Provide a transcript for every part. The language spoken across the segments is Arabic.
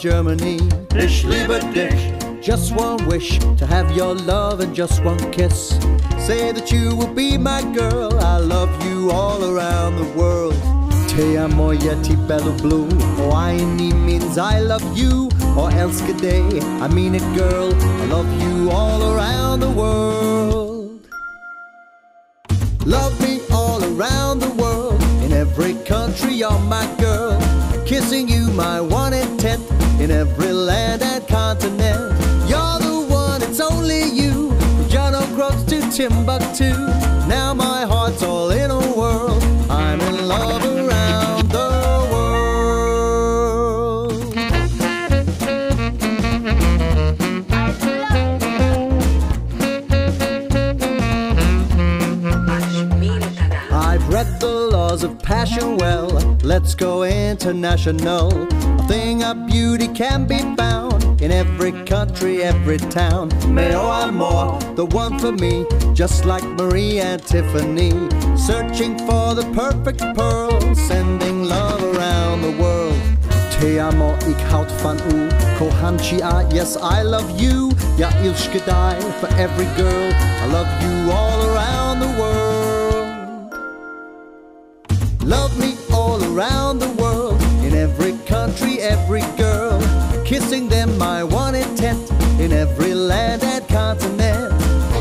Germany. Ich liebe dich. Just one wish to have your love and just one kiss. Say that you will be my girl. I love you all around the world. Te amo yeti bello blue. I need means I love you. Or else good day. I mean it, girl. I love you all around the world. International thing of beauty can be found in every country, every town. Meo Amor, the one for me, just like Marie and Tiffany. Searching for the perfect pearl, sending love around the world. Te amo, ik houd van u. Kohanchi a, yes, I love you. Ja, ilske die for every girl. I love you all around the world. Love me all around the country, every girl. Kissing them, my one intent, in every land and continent.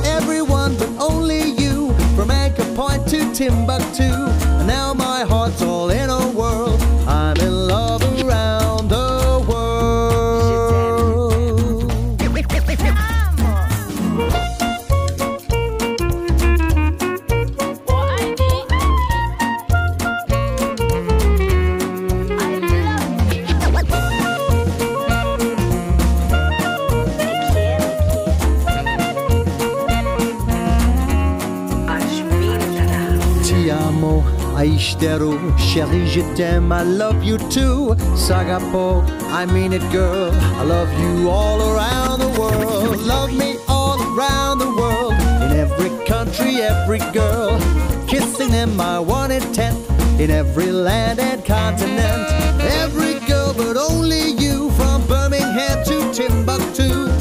Everyone but only you, from Anchor Point to Timbuktu. And now my heart's all Deru, chérie, je t'aime, I love you too. Sagapo, I mean it, girl. I love you all around the world. Love me all around the world. In every country, every girl. Kissing them, my one intent. In every land and continent. Every girl, but only you. From Birmingham to Timbuktu.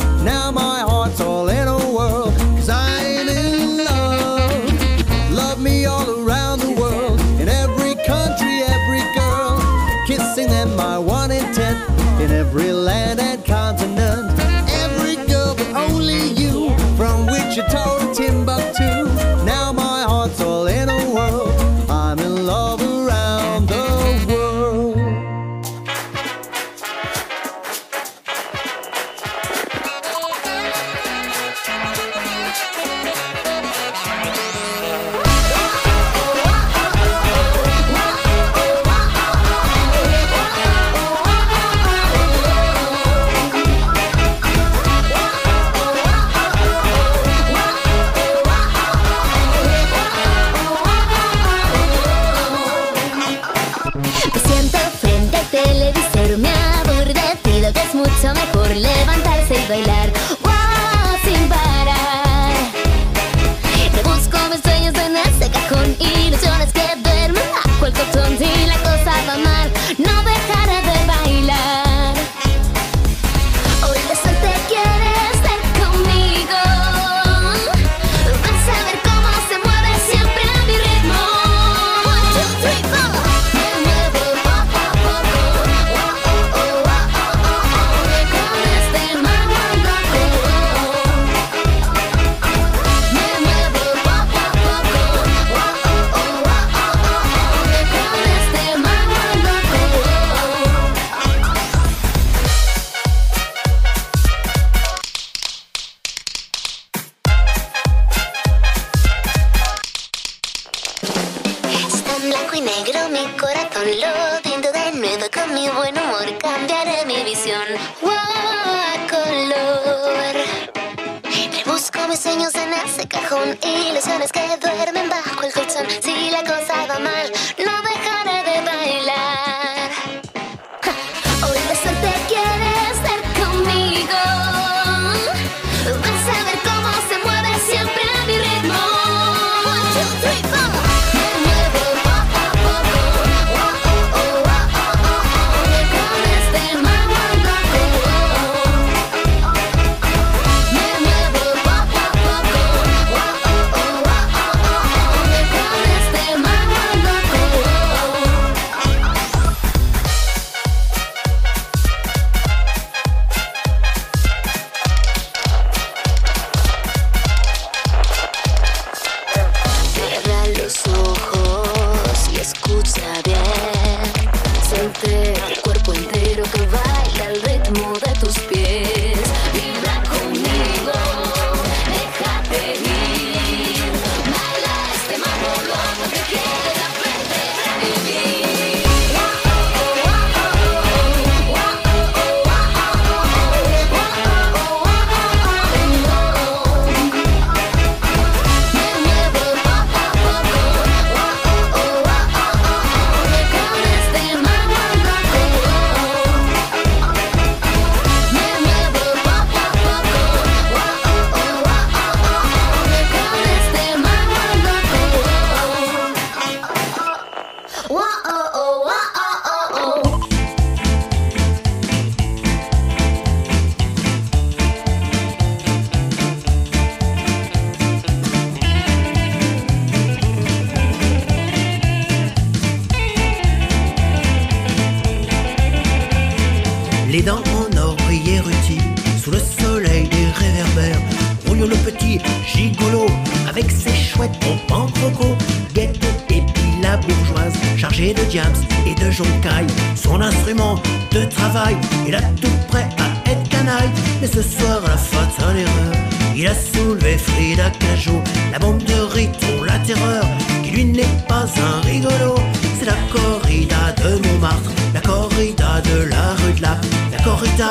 il a tout prêt à être canaille. Mais ce soir, la faute à erreur. il a soulevé Frida Cajot, la bombe de Riton, la terreur, qui lui n'est pas un rigolo. C'est la corrida de Montmartre, la corrida de la rue de la, la corrida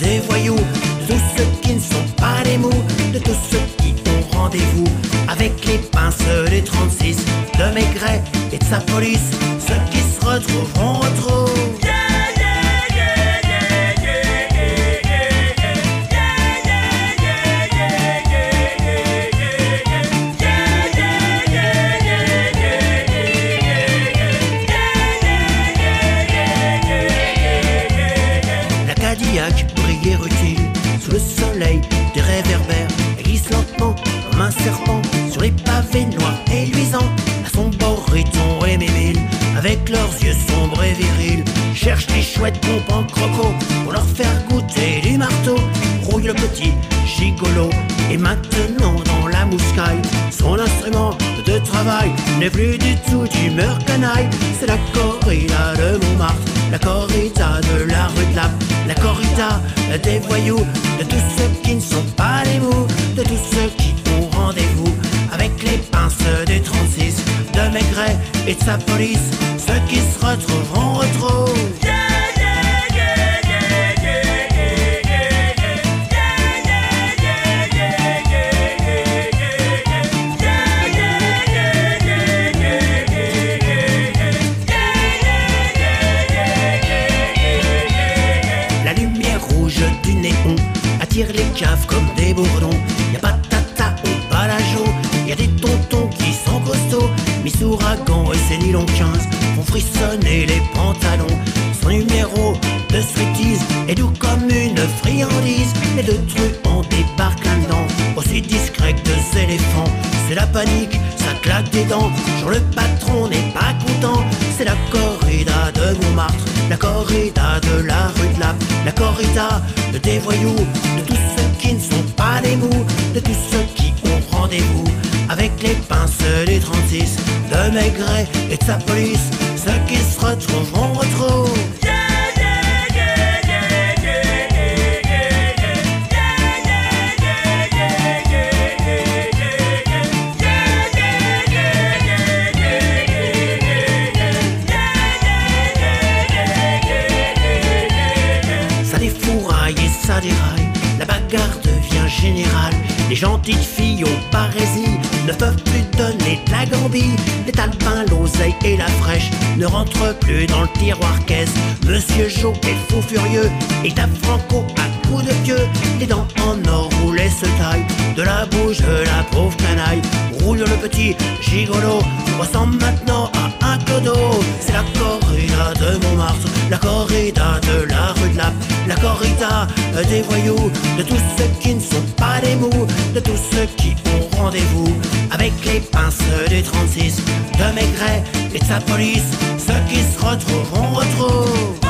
des voyous, de tous ceux qui ne sont pas des mous, de tous ceux qui ont rendez-vous avec les pinceaux des 36, de Maigret et de sa police, ceux qui se retrouveront trop. Chouettes pompes en croco pour leur faire goûter du marteau. Rouille le petit gigolo et maintenant dans la mouscaille, son instrument de travail n'est plus du tout d'humeur canaille. C'est la corrida de Montmartre, la corrida de la rue de la, la corrida des voyous, de tous ceux qui ne sont pas les mots, de tous ceux qui ont rendez-vous avec les pinces du 36, de Maigret et de sa police, ceux qui se retrouveront retrouvent. Miss Ouragan et ses nylons 15 font frissonner les pantalons. Son numéro de striptease est doux comme une friandise. Les deux truands débarquent là-dedans, aussi discret que deux éléphants. C'est la panique, ça claque des dents. Genre le patron n'est pas content. C'est la corrida de Montmartre, la corrida de la rue de la, la corrida de des voyous, de tous ceux qui ne sont pas des mous, de tous ceux qui ont rendez-vous avec les pinces du 36, de Maigret et de sa police, ceux qui se retrouveront retrouvent. Les gentilles filles aux parésies ne peuvent plus donner de la gambie. Les talpins, l'oseille et la fraîche ne rentrent plus dans le tiroir caisse. Monsieur Jo est fou furieux et tape Franco à coups de pieux. Les dents en or taillent de la bouche de la pauvre canaille. Roule le petit gigolo. Ressemble maintenant à un clodo. C'est la corrida de Montmartre, la corrida de la rue de la, la corrida des voyous, de tous ceux qui ne sont pas des mous, de tous ceux qui ont rendez-vous avec les pinces des 36, de Maigret et de sa police, ceux qui se retrouveront retrouvent.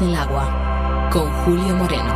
Del agua con Julio Moreno.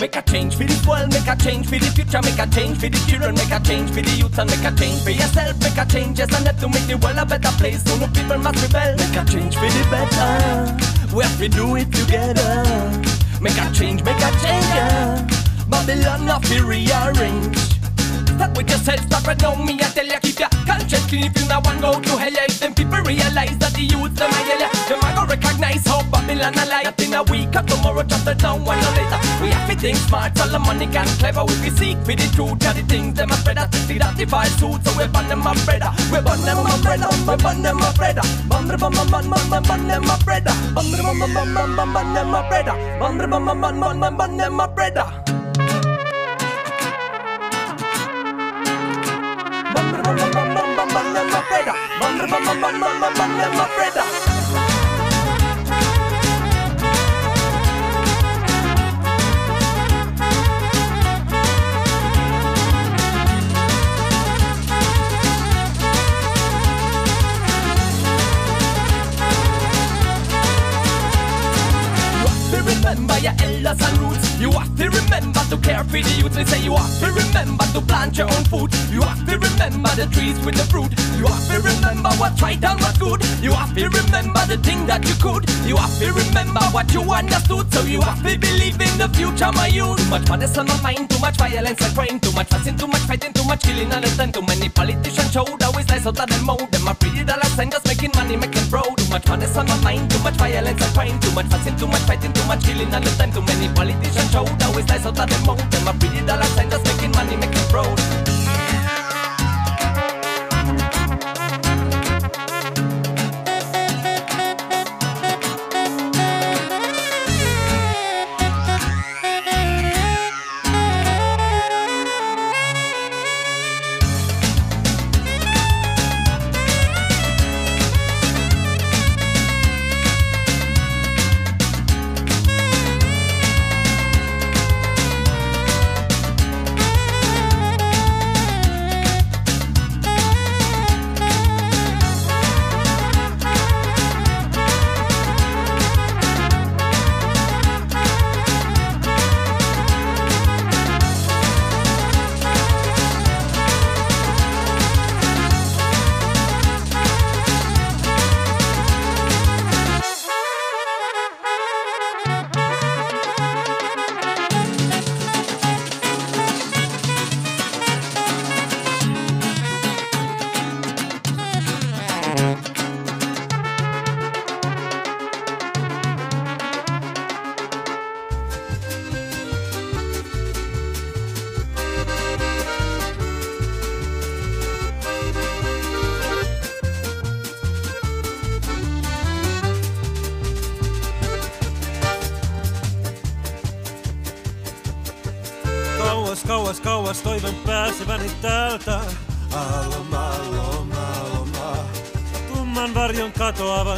Make a change for this world, make a change for the future, make a change for the children, make a change for the youth, and make a change for yourself. Make a change, yes, and that to make the world a better place. So no people must rebel. Make a change for the better. We have to do it together. Make a change, make a change, yeah. Babylon, not be rearranged. Start with yourself, start right now, me, I tell you, keep your Culture sleep in a one go to hell If them people realize that the youth them a yell Them a go recognize how Babylon a lie That in a week or tomorrow just a town, one or later We have to think smart, all the Solomonic and clever We be seek for the truth tell the things them a spread out See that the false suit so we burn them a brother We burn them a brother, we burn them a brother Burn them a man, man, burn them a brother Burn them a man, man, burn them a brother Burn them a man, burn them a brother You may say you are, but remember to plant your own food. The trees with the fruit. You have to remember what's right and what's good. You have to remember the thing that you could. You have to remember what you understood. So you have to believe in the future, my youth. Too much madness on my mind, too much violence and crime, too much fussing, too much fighting, too much killing and then too many politicians showed always lies out of them mode. Them are pretty dollars and just making money, making bro. Too much madness on my mind, too much violence and crime, too much fussing, too much fighting, too much killing and then too many politicians showed always lies out of them mode. Them are pretty dollars and just making money, making bro.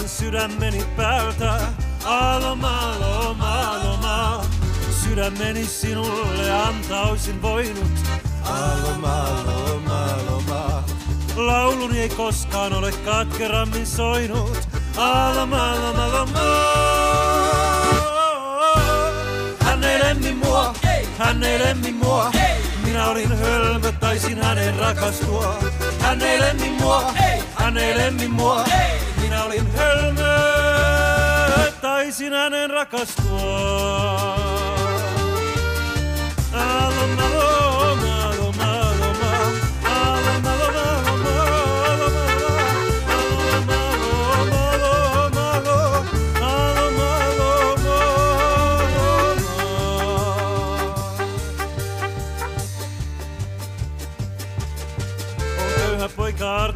sydämeni päältä. Aloma, loma, loma. Sydämeni sinulle antausin voinut. Aloma, loma, loma. Lauluni ei koskaan ole katkerammin soinut. Aloma, loma, loma. Hän ei lemmi mua, hän ei lemmi mua. Minä olin hölmö, taisin hänen rakastua. Hän ei lemmi mua, hän ei lemmi mua. Minä olin hölmö, taisin hänen rakastua. Aloma, aloma,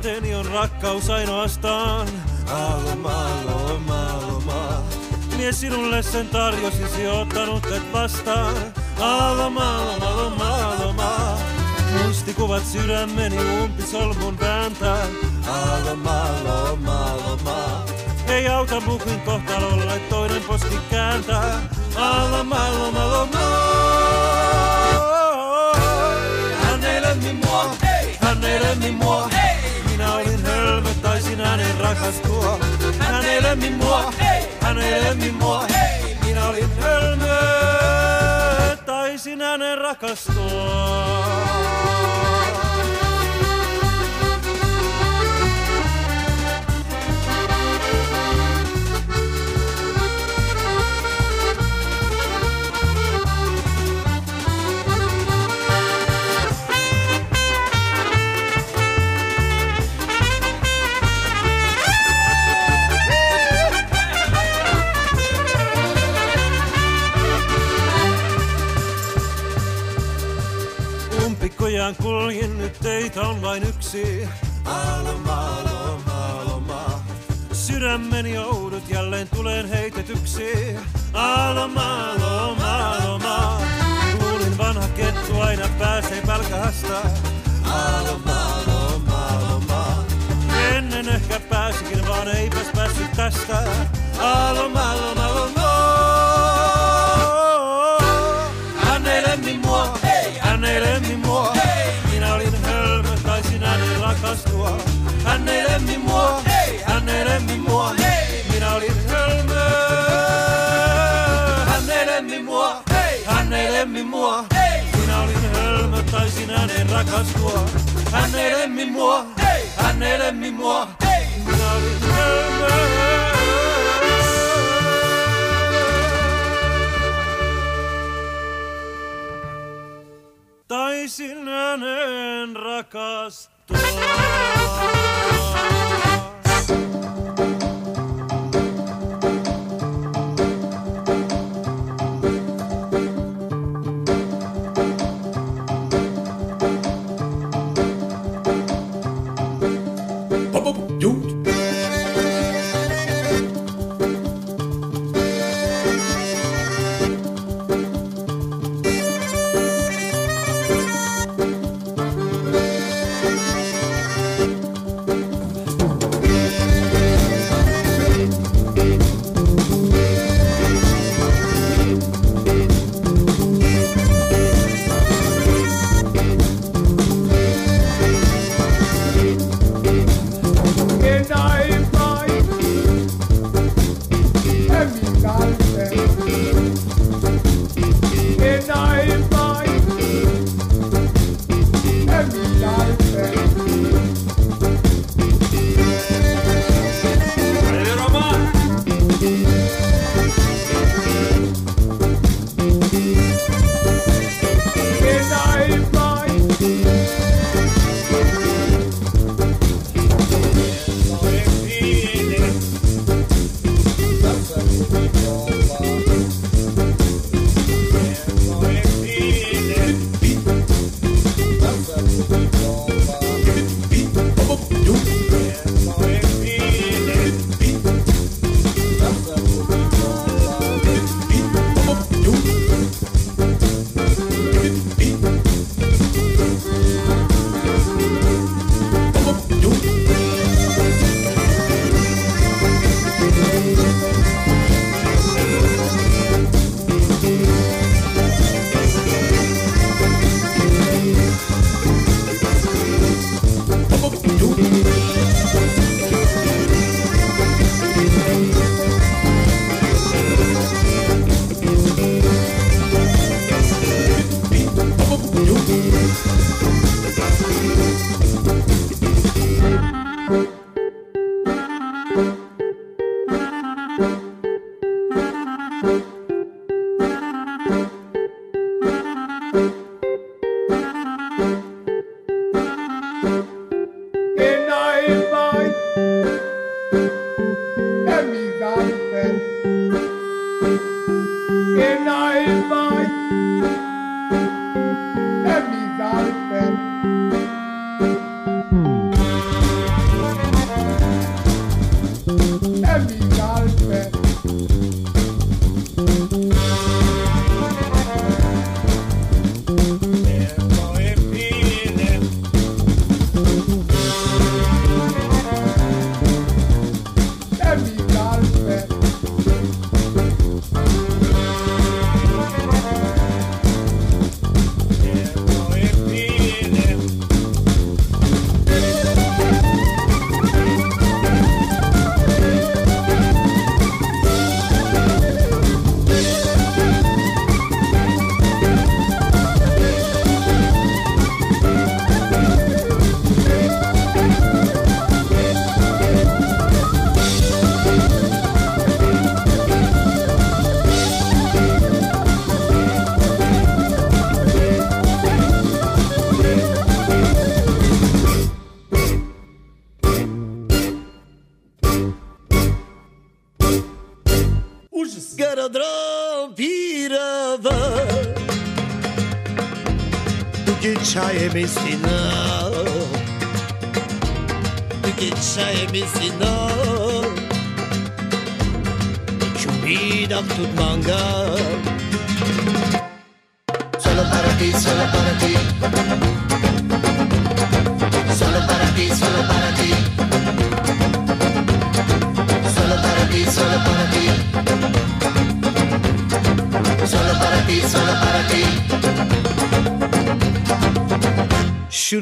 sydänteni on rakkaus ainoastaan. Alomaa, alomaa, alomaa. Mies sinulle sen tarjosisi, ottanut et vastaan. Alomaa, alomaa, alomaa. Muistikuvat sydämeni umpisolmun vääntää. Alomaa, alomaa, alomaa. Ei auta mukin kohtalolla, et toinen poski kääntää. Alomaa, alomaa, alomaa. Hän ei lemmi mua, ei. hän ei lemmi mua. Minä taisin hänen rakastua. Hän ei lemmi mua, hän ei lemmi mua. Minä olin hölmö, taisin hänen rakastua. Umpikojaan kuljin, nyt teitä on vain yksi. Aloma, aloma, aloma. Sydämeni oudut jälleen tulen heitetyksi. Aloma, aloma, aloma. Kuulin vanha kettu aina pääsee pälkähästä. Aloma, aloma, aloma. Ennen ehkä pääsikin, vaan eipäs päässyt tästä. Aloma, aloma, aloma. Hän ei lemmi mua, hän ei lemmi mua. Rakastua. Hän ei lemmi mua, hän ei lemmi mua. Minä olin hölmö. Hän ei lemmi mua, hän ei lemmi mua. Minä olin hölmö, taisin hänen rakastua. Hän ei lemmi mua, hän ei lemmi mua. Minä olin hölmö. Taisin hänen rakastua. Doctor. Yeah. Messina De Quincha e you Chumbi up tudo manga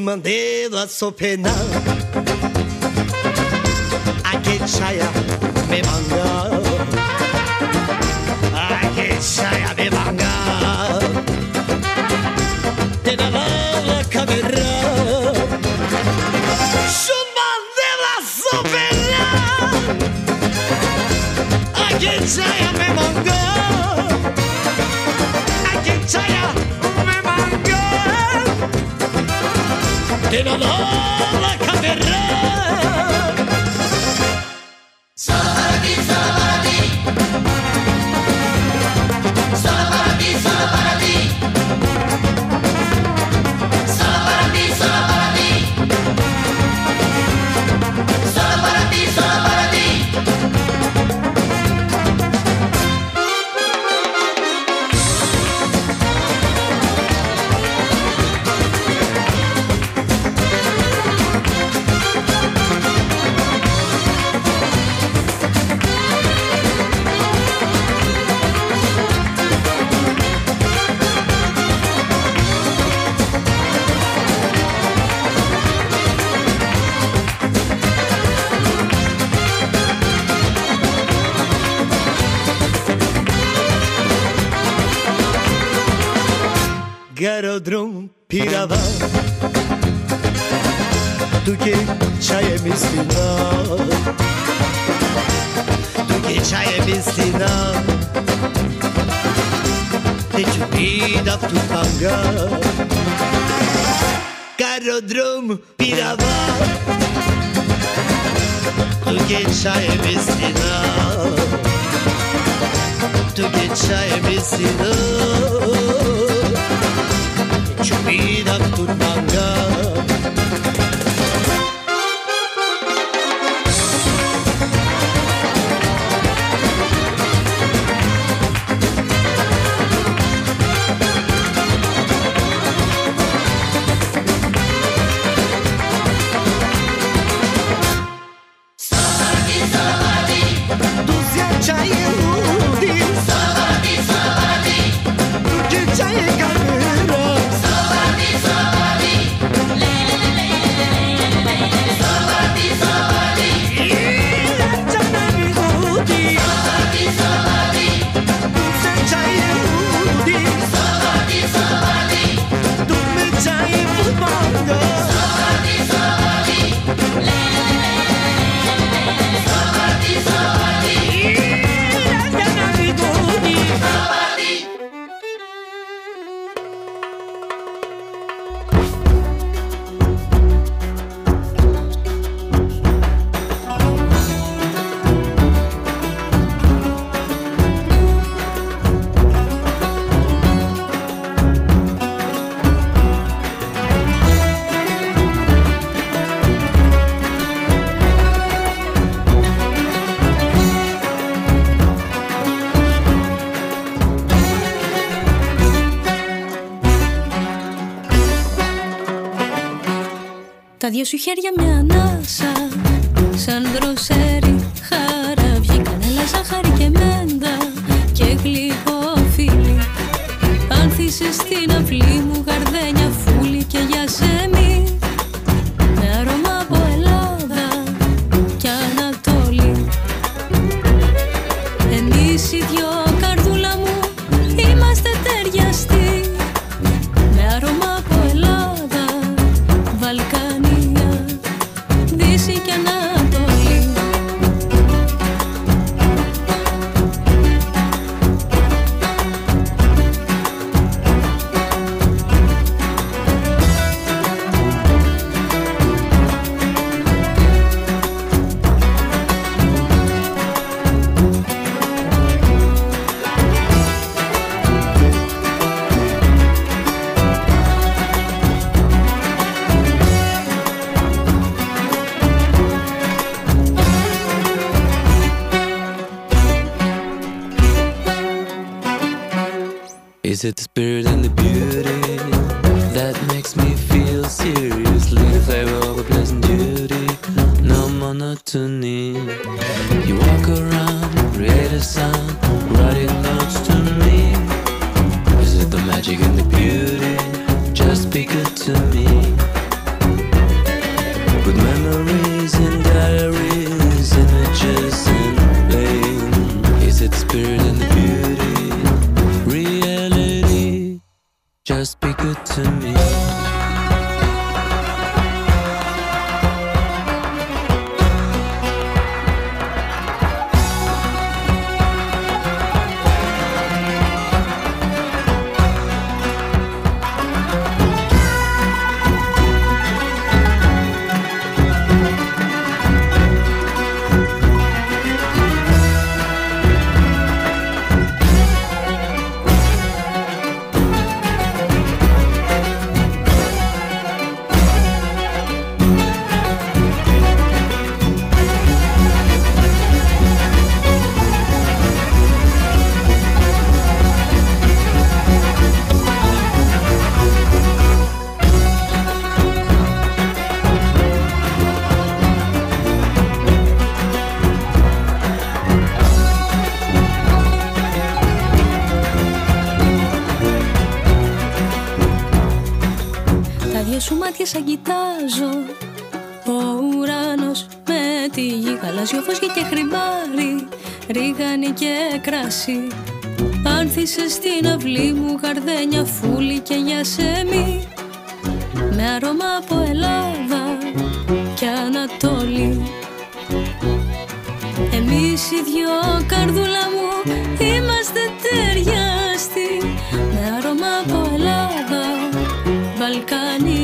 mandeva sopena Aquechaya me manga. σου χέρια μια ανάσα Σαν δρόσα seek another δυο σου μάτια σαν κοιτάζω. Ο ουρανός με τη γη Γαλάζιο φως και χρυμάρι Ρίγανη και κράσι Άνθησε στην αυλή μου Γαρδένια φούλη και γιασέμι Με αρώμα από Ελλάδα και Ανατόλη Εμείς οι δυο καρδούλα μου Είμαστε ταιριάστοι Με αρώμα από Ελλάδα Βαλκανία,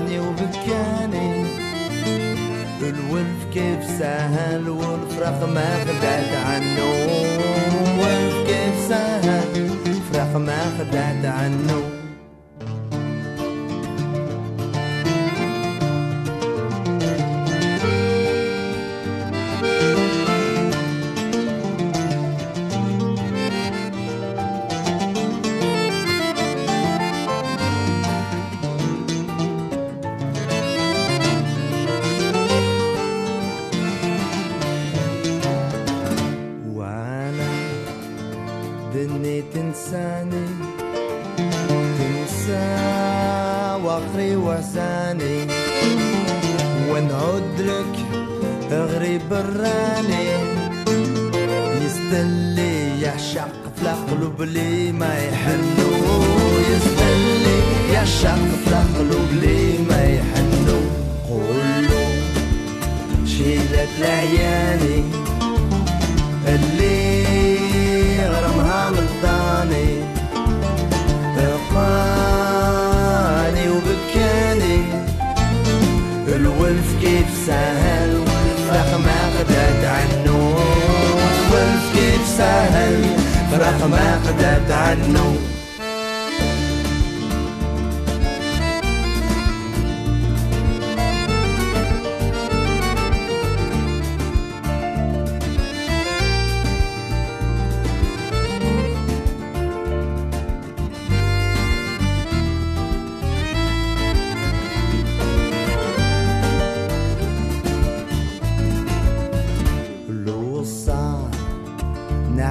خاني وبكاني. الولف كيف سهل والفرخ ما خدعت عنه. والف كيف سهل فرخ ما خدعت عنه. غريب الراني يستلي يعشق في القلوب اللي ما يحنو يستلي يعشق في القلوب اللي ما يحنو قولوا شيلت لعياني اللي غرمها مضاني اقاني وبكاني. الولف كيف سهل سهل. فراخ ما قدرت عنه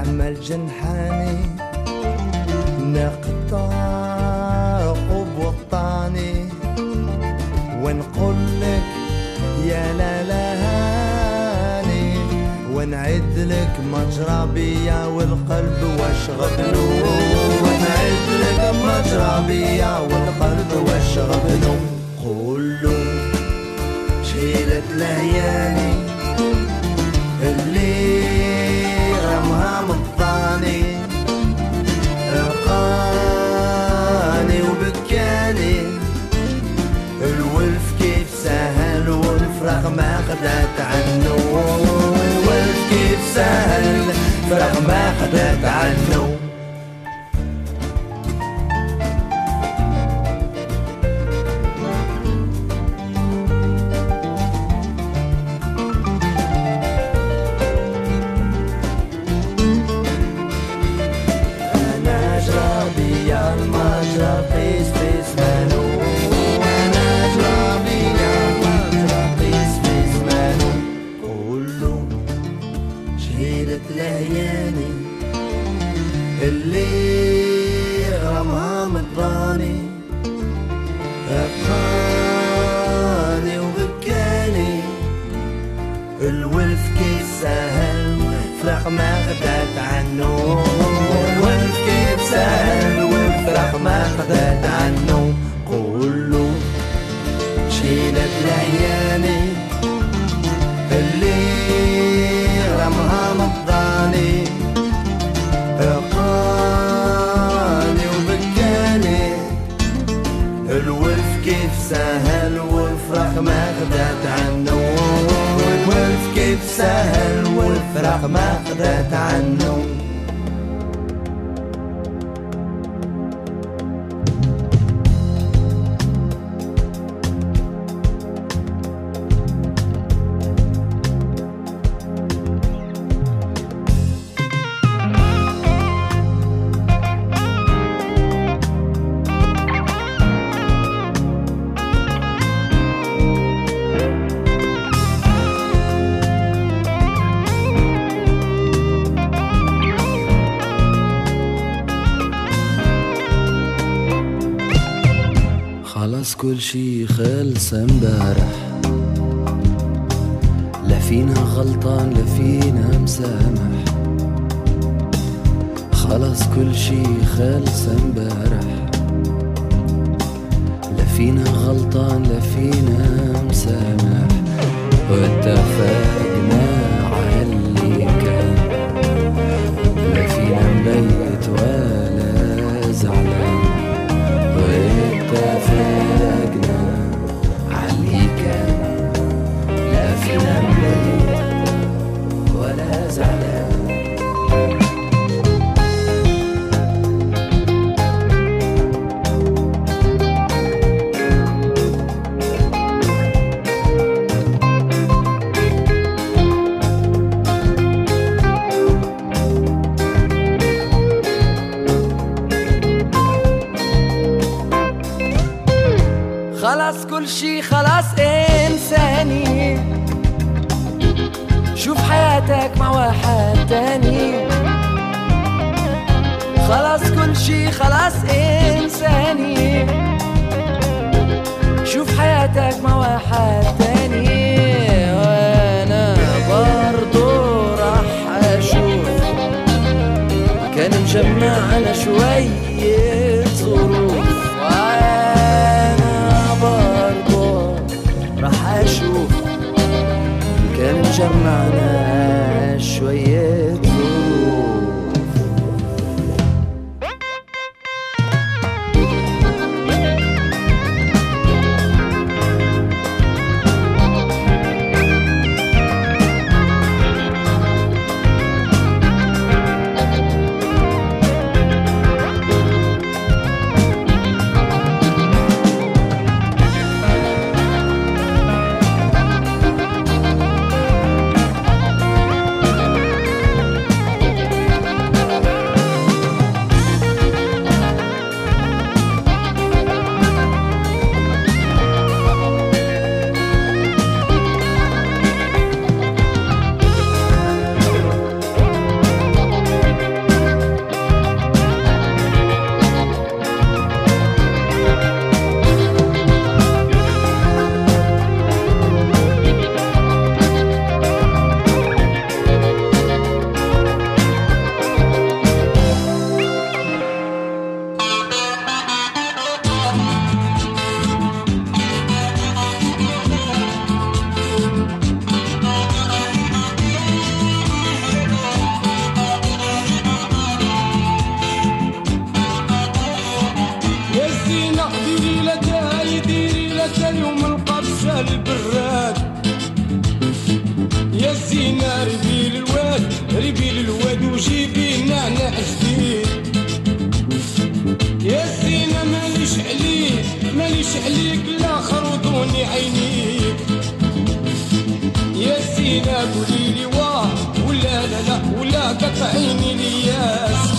جنحاني نقطع وبوطاني ونقول لك يا لا لهاني ونعد لك مجرى بيا والقلب واشرب نوم. ونعد لك مجرى بيا والقلب واشرب نوم. قولوا شيلت ليالي اللي سهل فراغ ما خدت عنه غدات عنه قولو شيلت لعياني. اللي رمها مضاني. رقاني وبكاني. الولف كيف سهل والفراق ما غدات عنه الولف كيف سهل والفراق ما غدات عنه خالصة خلاص كل شي خلاص إنساني. شوف حياتك مع واحد تاني. وأنا برضو راح أشوف. كان مجمعنا شوية ظروف. برضو راح أشوف. كان مجمعنا وبكت عيني الياس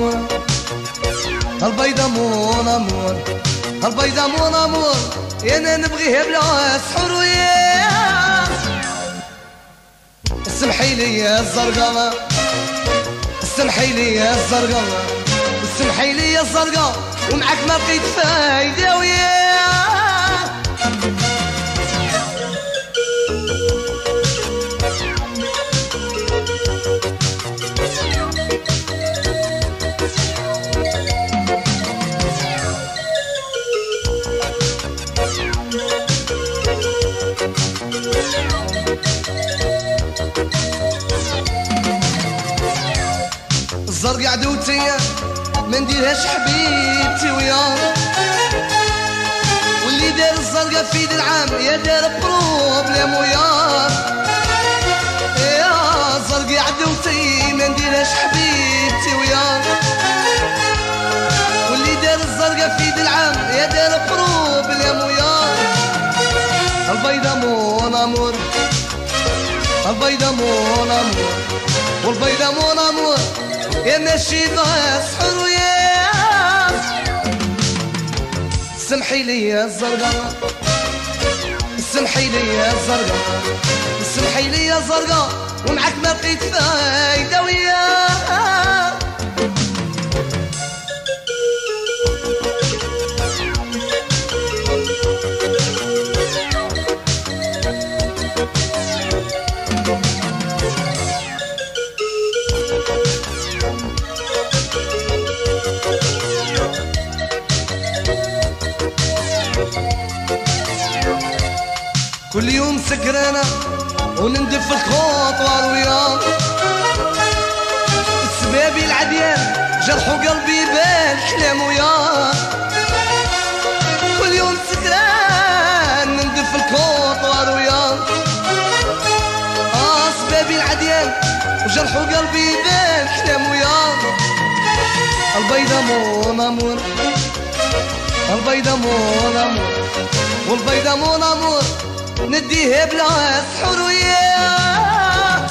mon البيضة mon amour البيضة mon amour أنا نبغيها بلا سحر ويا اسمحي لي يا الزرقاء اسمحي لي يا الزرقاء اسمحي لي يا الزرقاء ومعك ما بقيت فايدة ويا ما نديرهاش حبيبتي ويا واللي دار الزرقاء في يد العام يا دار problème ويا يا الزرق عدوتي ما نديرهاش حبيبتي ويا واللي دار الزرقاء في يد العام يا دار problème ويا البيضة mon amour. البيضة mon amour. والبيضة مون أمور. يا ماشي سحر سمحي لي يا الزرقاء سمحي لي يا الزرقاء سمحي لي يا الزرقاء ومعك ما بقيت فايدة ويا سكرانة ونندف الخطوة ويا سبابي العديان جرحوا قلبي بالكلام ويا كل يوم سكران نندف الخطوة ويا آه سبابي العديان وجرحوا قلبي بالكلام ويا البيضة mon amour البيضة مون امور والبيضة مون امور نديها بلا وياه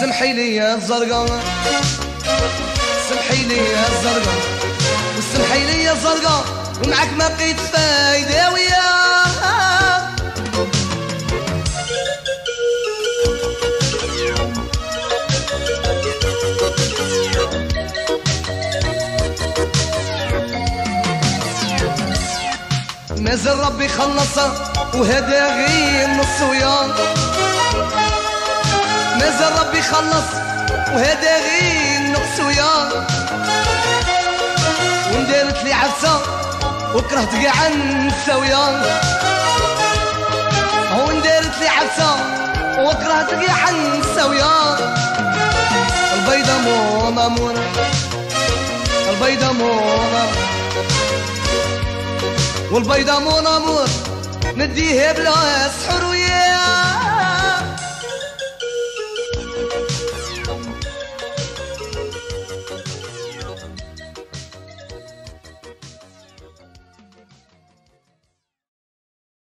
سمحي لي يا الزرقاء سمحي لي يا الزرقاء وسمحي لي يا الزرقاء ومعك ما بقيت فايدة وياه مازال ربي خلصها وهذا غير نص ويا. مازال ربي خلص وهذا غير نقص ويا. وندارت لي عفسة وكرهت كاع نسى ويا. هو ندارت لي عفسة وكرهت كاع نسى ويا. البيضة مون امور البيضة مون امور والبيضة مون امور نديها بلا سحر